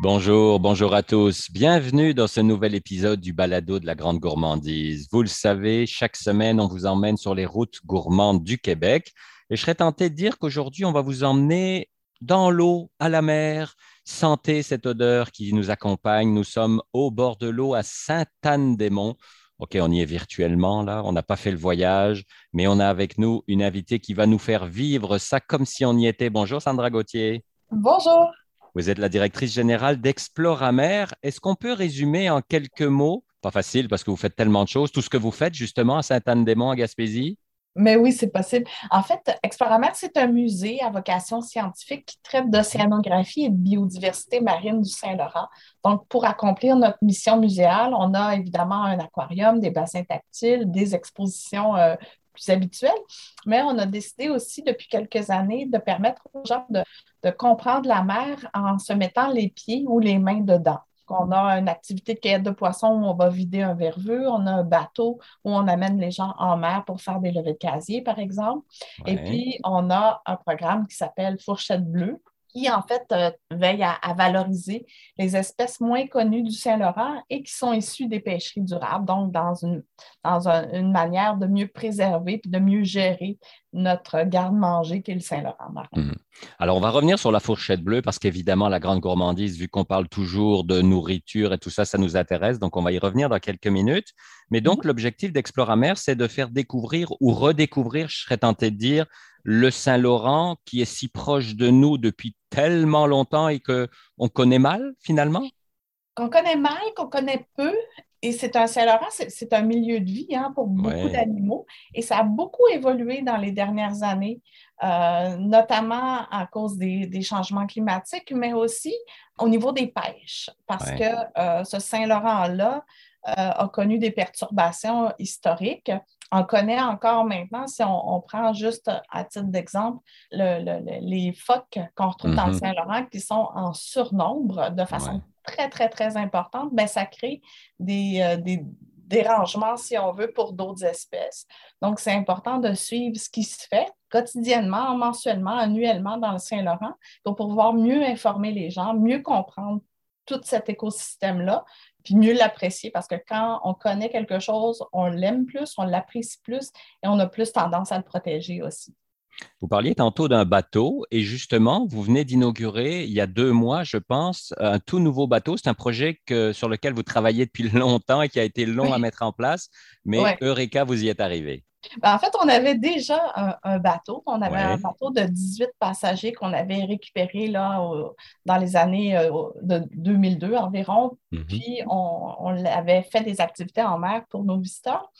Bonjour, bonjour à tous. Bienvenue dans ce nouvel épisode du Balado de la Grande Gourmandise. Vous le savez, chaque semaine, on vous emmène sur les routes gourmandes du Québec. Et je serais tenté de dire qu'aujourd'hui, on va vous emmener dans l'eau, à la mer. Sentez cette odeur qui nous accompagne. Nous sommes au bord de l'eau à Sainte-Anne-des-Monts. OK, on y est virtuellement là, on n'a pas fait le voyage, mais on a avec nous une invitée qui va nous faire vivre ça comme si on y était. Bonjour Sandra Gauthier. Bonjour. Vous êtes la directrice générale d'Exploramer. Est-ce qu'on peut résumer en quelques mots, pas facile parce que vous faites tellement de choses, tout ce que vous faites justement à Sainte-Anne-des-Monts, à Gaspésie? Mais oui, c'est possible. En fait, Exploramer, c'est un musée à vocation scientifique qui traite d'océanographie et de biodiversité marine du Saint-Laurent. Donc, pour accomplir notre mission muséale, on a évidemment un aquarium, des bassins tactiles, des expositions euh, plus habituelles, mais on a décidé aussi depuis quelques années de permettre aux gens de, de comprendre la mer en se mettant les pieds ou les mains dedans. On a une activité de cueillette de poissons où on va vider un verveux. On a un bateau où on amène les gens en mer pour faire des levées de casier, par exemple. Et puis, on a un programme qui s'appelle Fourchette bleue, qui, en fait, euh, veille à, valoriser les espèces moins connues du Saint-Laurent et qui sont issues des pêcheries durables, donc dans une, dans une manière de mieux préserver et de mieux gérer notre garde-manger qui est le Saint-Laurent mhm. Alors, on va revenir sur la fourchette bleue parce qu'évidemment, la grande gourmandise, vu qu'on parle toujours de nourriture et tout ça, ça nous intéresse. Donc, on va y revenir dans quelques minutes. Mais donc, mhm. l'objectif d'Exploramer, c'est de faire découvrir ou redécouvrir, je serais tenté de dire, le Saint-Laurent qui est si proche de nous depuis tellement longtemps et qu'on connaît mal finalement? Qu'on connaît mal, qu'on connaît peu. Et c'est un Saint-Laurent, c'est un milieu de vie hein, pour beaucoup d'animaux. Et ça a beaucoup évolué dans les dernières années, euh, notamment à cause des, changements climatiques, mais aussi au niveau des pêches. Parce que euh, ce Saint-Laurent-là a connu des perturbations historiques on connaît encore maintenant, si on, prend juste à titre d'exemple les phoques qu'on retrouve dans le mhm. Saint-Laurent qui sont en surnombre de façon très, très, très importante, bien, ça crée euh, des, dérangements, si on veut, pour d'autres espèces. Donc, c'est important de suivre ce qui se fait quotidiennement, mensuellement, annuellement dans le Saint-Laurent pour pouvoir mieux informer les gens, mieux comprendre tout cet écosystème-là, puis mieux l'apprécier parce que quand on connaît quelque chose, on l'aime plus, on l'apprécie plus et on a plus tendance à le protéger aussi. Vous parliez tantôt d'un bateau et justement, vous venez d'inaugurer il y a deux mois, je pense, un tout nouveau bateau. C'est un projet sur lequel vous travaillez depuis longtemps et qui a été long à mettre en place, mais Eureka, vous y êtes arrivé. Ben, en fait, on avait déjà un, bateau. On avait un bateau de 18 passagers qu'on avait récupéré là, dans les années euh, de 2002 environ. Mm-hmm. Puis, on, avait fait des activités en mer pour nos visiteurs.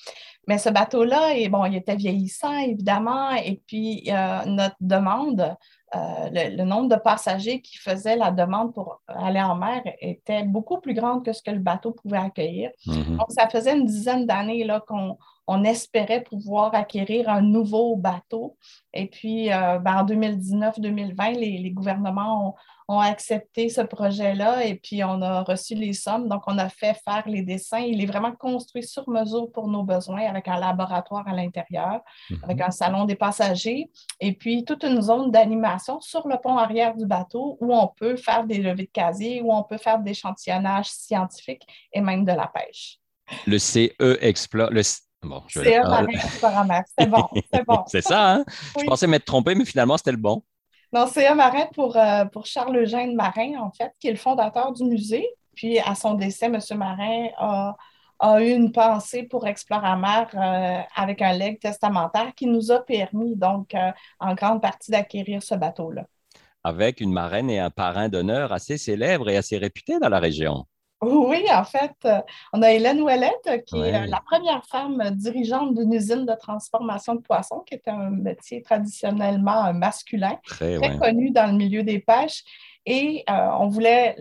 Mais ce bateau-là, bon, il était vieillissant, évidemment. Et puis, euh, notre demande, euh, le, nombre de passagers qui faisaient la demande pour aller en mer était beaucoup plus grande que ce que le bateau pouvait accueillir. Mm-hmm. Donc, ça faisait une dizaine d'années qu'on on espérait pouvoir acquérir un nouveau bateau. Et puis, euh, ben, en 2019-2020, les, gouvernements ont, accepté ce projet-là et puis on a reçu les sommes. Donc, on a fait faire les dessins. Il est vraiment construit sur mesure pour nos besoins avec un laboratoire à l'intérieur, mhm. avec un salon des passagers et puis toute une zone d'animation sur le pont arrière du bateau où on peut faire des levées de casier, où on peut faire des échantillonnages scientifiques et même de la pêche. Le CE explore, le C'est bon, c'est bon. c'est ça, hein? Je pensais m'être trompé, mais finalement, c'était le bon. Non, c'est un marin pour, euh, pour Charles Eugène Marin, en fait, qui est le fondateur du musée. Puis, à son décès, M. Marin a, eu une pensée pour Exploramer euh, avec un legs testamentaire qui nous a permis, donc, euh, en grande partie, d'acquérir ce bateau-là. Avec une marraine et un parrain d'honneur assez célèbres et assez réputés dans la région. Oui, en fait, euh, on a Hélène Ouellette, qui est euh, la première femme dirigeante d'une usine de transformation de poissons, qui est un métier traditionnellement masculin, très, connu dans le milieu des pêches. Et euh, on, voulait,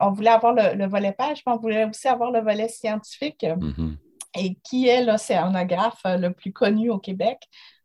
on voulait avoir le, volet pêche, mais on voulait aussi avoir le volet scientifique. Mm-hmm. Et qui est l'océanographe le plus connu au Québec?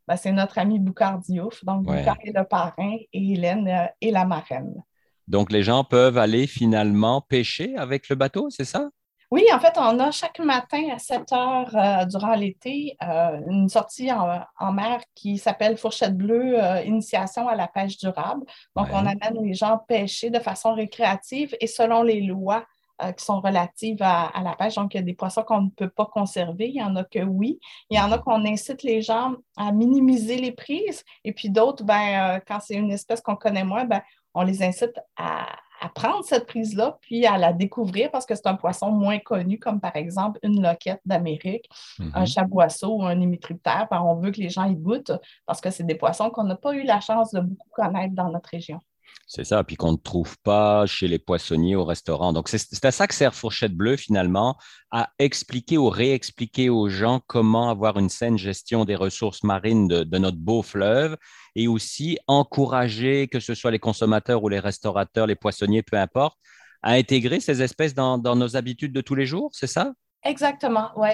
Ben, c'est notre ami Boucard Diouf. Donc, Boucard est le parrain et Hélène est la marraine. Donc, les gens peuvent aller finalement pêcher avec le bateau, c'est ça? Oui, en fait, on a chaque matin à 7 heures euh, durant l'été euh, une sortie en, mer qui s'appelle Fourchette bleue, euh, initiation à la pêche durable. Donc, on amène les gens pêcher de façon récréative et selon les lois qui sont relatives à, la pêche. Donc, il y a des poissons qu'on ne peut pas conserver. Il y en a que oui. Il y en a qu'on incite les gens à minimiser les prises. Et puis d'autres, ben, quand c'est une espèce qu'on connaît moins, ben, on les incite à, à prendre cette prise-là, puis à la découvrir parce que c'est un poisson moins connu, comme par exemple une loquette d'Amérique, un mhm. chaboisseau ou un hémitriptère. On veut que les gens y goûtent parce que c'est des poissons qu'on n'a pas eu la chance de beaucoup connaître dans notre région. C'est ça, puis qu'on ne trouve pas chez les poissonniers au restaurant. Donc, c'est à ça que sert Fourchette Bleue, finalement, à expliquer ou réexpliquer aux gens comment avoir une saine gestion des ressources marines de, notre beau fleuve et aussi encourager, que ce soit les consommateurs ou les restaurateurs, les poissonniers, peu importe, à intégrer ces espèces dans nos habitudes de tous les jours, c'est ça? Exactement, oui.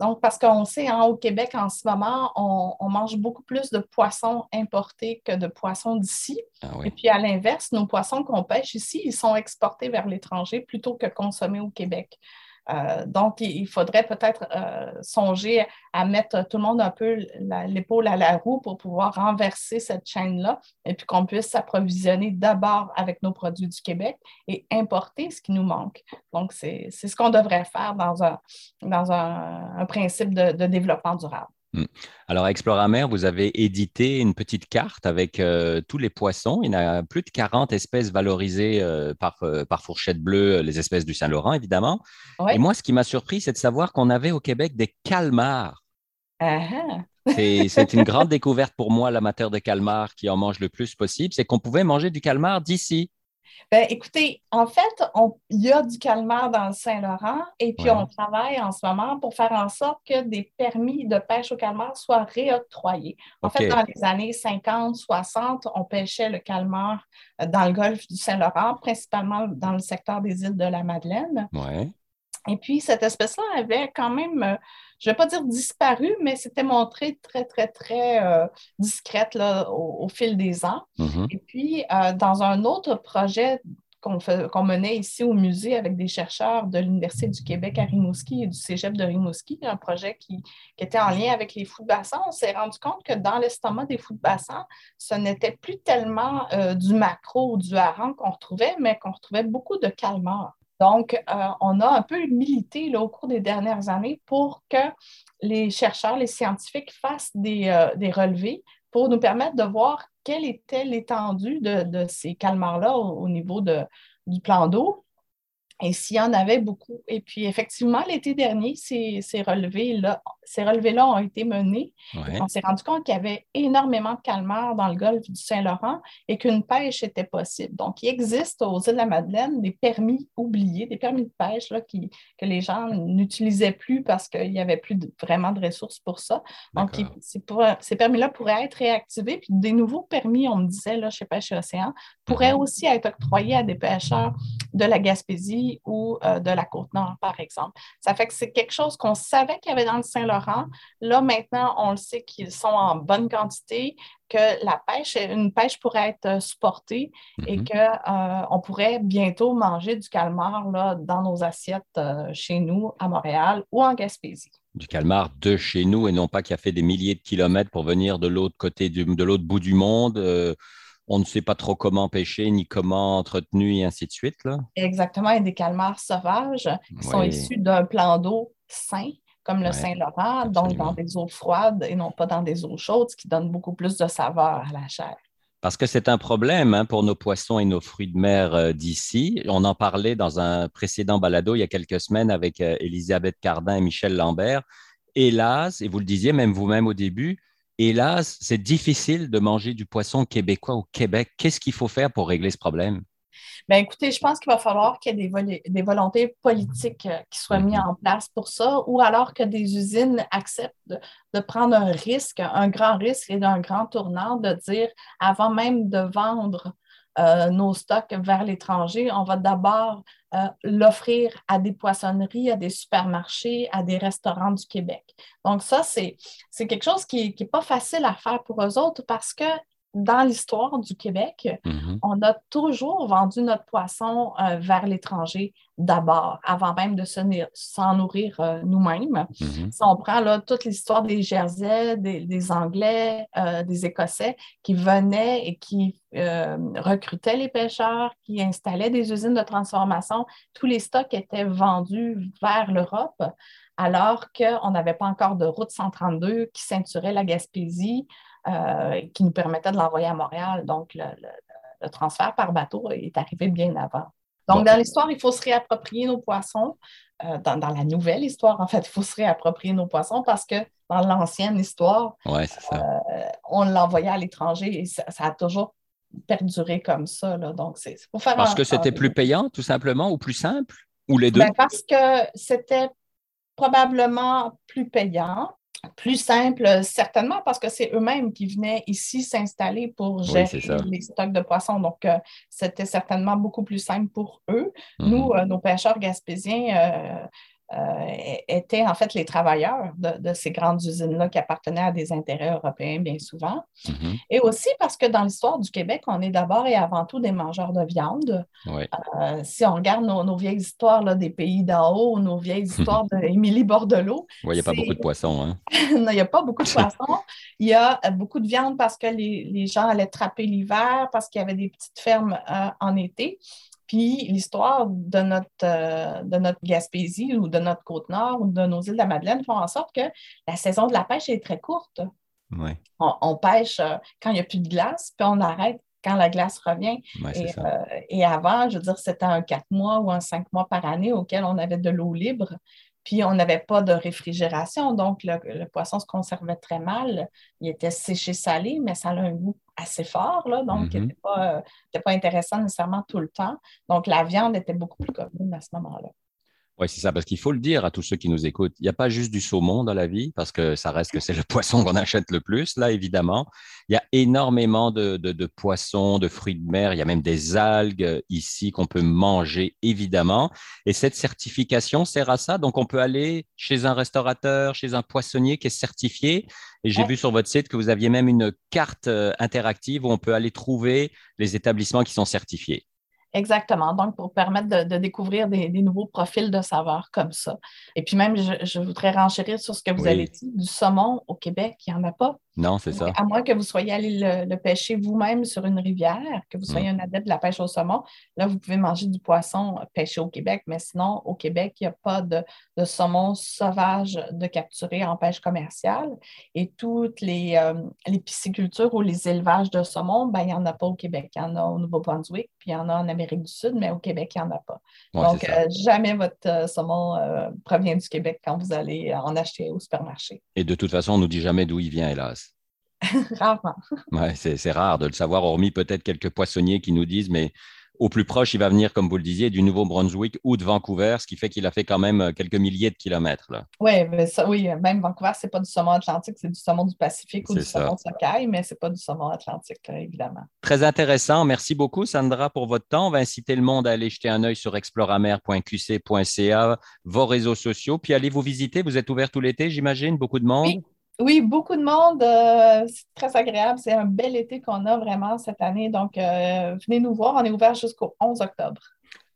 Donc, parce qu'on sait, hein, au Québec, en ce moment, on, mange beaucoup plus de poissons importés que de poissons d'ici. Ah Et puis, à l'inverse, nos poissons qu'on pêche ici, ils sont exportés vers l'étranger plutôt que consommés au Québec. Euh, donc, il faudrait peut-être euh, songer à mettre tout le monde un peu l'épaule à la roue pour pouvoir renverser cette chaîne-là et puis qu'on puisse s'approvisionner d'abord avec nos produits du Québec et importer ce qui nous manque. Donc, c'est ce qu'on devrait faire dans un, dans un, principe de développement durable. Hmm. Alors, à Exploramer, vous avez édité une petite carte avec euh, tous les poissons. Il y a plus de 40 espèces valorisées euh, par, euh, par, fourchette bleue, les espèces du Saint-Laurent, évidemment. Et moi, ce qui m'a surpris, c'est de savoir qu'on avait au Québec des calmars. Ah ah. c'est une grande découverte pour moi, l'amateur de calmars qui en mange le plus possible, c'est qu'on pouvait manger du calmar d'ici. Ben, écoutez, en fait, il y a du calmar dans le Saint-Laurent et puis on travaille en ce moment pour faire en sorte que des permis de pêche au calmar soient réoctroyés. En fait, dans les années 50, 60, on pêchait le calmar euh, dans le golfe du Saint-Laurent, principalement dans le secteur des îles de la Madeleine. Ouais. Et puis, cette espèce-là avait quand même, euh, je ne vais pas dire disparu, mais c'était montré très, très, très euh, discrète là, au, fil des ans. Mm-hmm. Et puis, euh, dans un autre projet qu'on menait ici au musée avec des chercheurs de l'Université du Québec à Rimouski et du Cégep de Rimouski, un projet qui, était en lien avec les fous de bassin, on s'est rendu compte que dans l'estomac des fous de bassin, ce n'était plus tellement du macro ou du hareng qu'on retrouvait, mais qu'on retrouvait beaucoup de calmar. Donc, euh, on a un peu milité au cours des dernières années pour que les chercheurs, les scientifiques fassent des, euh, relevés pour nous permettre de voir quelle était l'étendue de, ces calmars-là au, niveau du plan d'eau et s'il y en avait beaucoup. Et puis, effectivement, l'été dernier, ces, relevés-là relevés ont été menés. On s'est rendu compte qu'il y avait énormément de calmars dans le golfe du Saint-Laurent et qu'une pêche était possible. Donc, il existe aux îles de la Madeleine des permis oubliés, des permis de pêche là, qui, que les gens n'utilisaient plus parce qu'il n'y avait plus vraiment de ressources pour ça. Donc, ces permis-là pourraient être réactivés. Puis, des nouveaux permis, on me disait, là, chez Pêche Océan, pourraient mhm. aussi être octroyés à des pêcheurs de la Gaspésie ou euh, de la Côte-Nord, par exemple. Ça fait que c'est quelque chose qu'on savait qu'il y avait dans le Saint-Laurent. Là, maintenant, on le sait qu'ils sont en bonne quantité, que la pêche, une pêche pourrait être euh, supportée et mhm. qu'on euh, pourrait bientôt manger du calmar là, dans nos assiettes chez nous, à Montréal ou en Gaspésie du calmar de chez nous et non pas qui a fait des milliers de kilomètres pour venir de l'autre côté, de l'autre bout du monde on ne sait pas trop comment pêcher, ni comment entretenu, et ainsi de suite. Là. Exactement, a des calmars sauvages qui sont issus d'un plan d'eau sain, comme le Saint-Laurent, donc dans des eaux froides et non pas dans des eaux chaudes, ce qui donne beaucoup plus de saveur à la chair. Parce que c'est un problème hein, pour nos poissons et nos fruits de mer euh, d'ici. On en parlait dans un précédent balado il y a quelques semaines avec euh, Elisabeth Cardin et Michel Lambert. Hélas, et vous le disiez même vous-même au début, hélas, c'est difficile de manger du poisson québécois au Québec. Qu'est-ce qu'il faut faire pour régler ce problème? Bien, écoutez, je pense qu'il va falloir qu'il y ait des, volontés politiques euh, qui soient mises en place pour ça, ou alors que des usines acceptent de, prendre un risque, un grand risque et d'un grand tournant, de dire, avant même de vendre euh, nos stocks vers l'étranger, on va d'abord euh, l'offrir à des poissonneries, à des supermarchés, à des restaurants du Québec. Donc ça, c'est quelque chose qui n'est pas facile à faire pour eux autres parce que dans l'histoire du Québec, mm-hmm. on a toujours vendu notre poisson euh, vers l'étranger d'abord, avant même de s'en nourrir euh, nous-mêmes. Mm-hmm. Si on prend là, toute l'histoire des Jersey, des, Anglais, euh, des Écossais qui venaient et qui recrutaient les pêcheurs, qui installaient des usines de transformation, tous les stocks étaient vendus vers l'Europe alors qu'on n'avait pas encore de route 132 qui ceinturait la Gaspésie. Euh, qui nous permettait de l'envoyer à Montréal. Donc, le, transfert par bateau est arrivé bien avant. Donc, dans l'histoire, il faut se réapproprier nos poissons. Euh, dans, la nouvelle histoire, en fait, il faut se réapproprier nos poissons parce que dans l'ancienne histoire, euh, on l'envoyait à l'étranger et ça, a toujours perduré comme ça. Donc, c'est pour faire Parce que c'était plus payant, tout simplement, ou plus simple, ou les deux? Ben, parce que c'était probablement plus payant plus simple, certainement, parce que c'est eux-mêmes qui venaient ici s'installer pour gérer les stocks de poissons. Donc, euh, c'était certainement beaucoup plus simple pour eux. Nous, mm-hmm. euh, nos pêcheurs gaspésiens, euh, euh, étaient en fait les travailleurs de, ces grandes usines-là qui appartenaient à des intérêts européens bien souvent. Mm-hmm. Et aussi parce que dans l'histoire du Québec, on est d'abord et avant tout des mangeurs de viande. Euh, si on regarde nos, vieilles histoires là, des pays d'en haut, nos vieilles histoires d'Émilie Bordelot. Il n'y a pas beaucoup de poissons. Hein? non, il n'y a pas beaucoup de poissons. Il y a euh, beaucoup de viande parce que les, gens allaient trapper l'hiver, parce qu'il y avait des petites fermes en été. Puis l'histoire de notre, euh, de notre Gaspésie ou de notre Côte-Nord ou de nos îles de la Madeleine font en sorte que la saison de la pêche est très courte. On, pêche euh, quand il n'y a plus de glace, puis on arrête quand la glace revient. Euh, et, avant, je veux dire, c'était un quatre mois ou un cinq mois par année auquel on avait de l'eau libre. Puis on n'avait pas de réfrigération, donc le, poisson se conservait très mal. Il était séché salé, mais ça a un goût assez fort, là, donc il n'était mm-hmm. pas, pas, intéressant nécessairement tout le temps. Donc la viande était beaucoup plus commune à ce moment-là. Oui, c'est ça, parce qu'il faut le dire à tous ceux qui nous écoutent. Il n'y a pas juste du saumon dans la vie, parce que ça reste que c'est le poisson qu'on achète le plus, là, évidemment. Il y a énormément de, de, poissons, de fruits de mer. Il y a même des algues ici qu'on peut manger, évidemment. Et cette certification sert à ça. Donc, on peut aller chez un restaurateur, chez un poissonnier qui est certifié. Et j'ai vu sur votre site que vous aviez même une carte euh, interactive où on peut aller trouver les établissements qui sont certifiés. Exactement. Donc, pour permettre de, découvrir des, nouveaux profils de saveurs comme ça. Et puis même, je, voudrais renchérir sur ce que vous avez dit, du saumon au Québec, il n'y en a pas. Non, c'est ça. À moins que vous soyez allé le, pêcher vous-même sur une rivière, que vous soyez mm. un adepte de la pêche au saumon, là, vous pouvez manger du poisson pêché au Québec, mais sinon, au Québec, il n'y a pas de, saumon sauvage de capturer en pêche commerciale. Et toutes les, euh, les piscicultures ou les élevages de saumon, ben, il n'y en a pas au Québec. Il y en a au Nouveau-Brunswick, puis il y en a en Amérique du Sud, mais au Québec, il n'y en a pas. Donc, euh, jamais votre euh, saumon provient du Québec quand vous allez en acheter au supermarché. Et de toute façon, on ne nous dit jamais d'où il vient, hélas. Rarement. Ouais, c'est rare de le savoir, hormis peut-être quelques poissonniers qui nous disent, mais au plus proche, il va venir, comme vous le disiez, du Nouveau-Brunswick ou de Vancouver, ce qui fait qu'il a fait quand même euh, quelques milliers de kilomètres. Là. mais ça, oui, même Vancouver, ce n'est pas du saumon atlantique, c'est du saumon du Pacifique ou du saumon de Socaille, mais ce n'est pas du saumon atlantique, évidemment. Très intéressant. Merci beaucoup, Sandra, pour votre temps. On va inciter le monde à aller jeter un œil sur exploramer.qc.ca, vos réseaux sociaux, puis allez vous visiter. Vous êtes ouvert tout l'été, j'imagine, beaucoup de monde? Oui, beaucoup de monde. Euh, c'est très agréable. C'est un bel été qu'on a vraiment cette année. Donc, euh, venez nous voir. On est ouvert jusqu'au 11 octobre.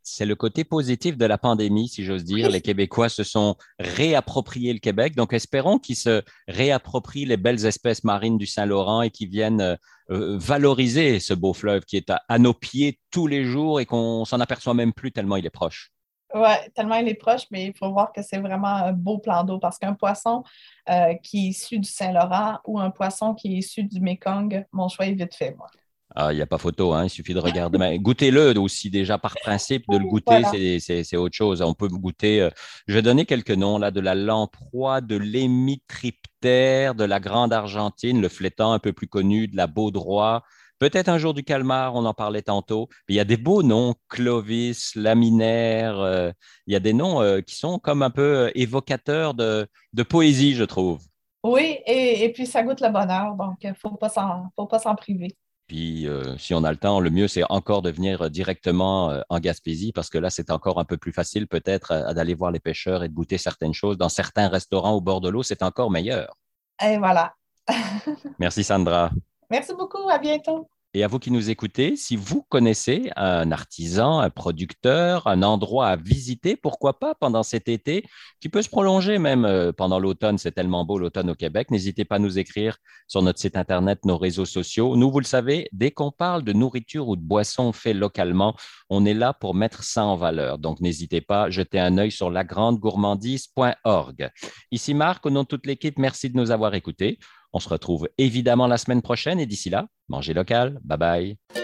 C'est le côté positif de la pandémie, si j'ose dire. Les Québécois se sont réappropriés le Québec. Donc, espérons qu'ils se réapproprient les belles espèces marines du Saint-Laurent et qu'ils viennent euh, valoriser ce beau fleuve qui est à nos pieds tous les jours et qu'on s'en aperçoit même plus tellement il est proche. Oui, tellement il est proche, mais il faut voir que c'est vraiment un beau plan d'eau parce qu'un poisson euh, qui est issu du Saint-Laurent ou un poisson qui est issu du Mekong, mon choix est vite fait, moi. Ah, il n'y a pas photo, hein? il suffit de regarder. goûtez-le aussi, déjà par principe, de le goûter, c'est autre chose. On peut goûter, euh, je vais donner quelques noms là, de la lamproie, de l'émitriptère, de la grande argentine, le flétan un peu plus connu, de la baudroie, Peut-être un jour du calmar, on en parlait tantôt. il y a des beaux noms, Clovis, Laminaire. Euh, il y a des noms euh, qui sont comme un peu euh, évocateurs de, poésie, je trouve. Oui, et, puis ça goûte le bonheur, donc il ne faut pas s'en priver. Puis, si on a le temps, le mieux, c'est encore de venir directement en Gaspésie, parce que là, c'est encore un peu plus facile peut-être d'aller voir les pêcheurs et de goûter certaines choses. Dans certains restaurants au bord de l'eau, c'est encore meilleur. Et voilà. Merci, Sandra. Merci beaucoup. À bientôt. Et à vous qui nous écoutez, si vous connaissez un artisan, un producteur, un endroit à visiter, pourquoi pas pendant cet été, qui peut se prolonger même euh, pendant l'automne, c'est tellement beau l'automne au Québec, n'hésitez pas à nous écrire sur notre site Internet, nos réseaux sociaux. Nous, vous le savez, dès qu'on parle de nourriture ou de boissons faites localement, on est là pour mettre ça en valeur. Donc, n'hésitez pas à jeter un œil sur lagrandegourmandise.org. Ici Marc, au nom de toute l'équipe, merci de nous avoir écoutés. On se retrouve évidemment la semaine prochaine et d'ici là, mangez local. Bye bye.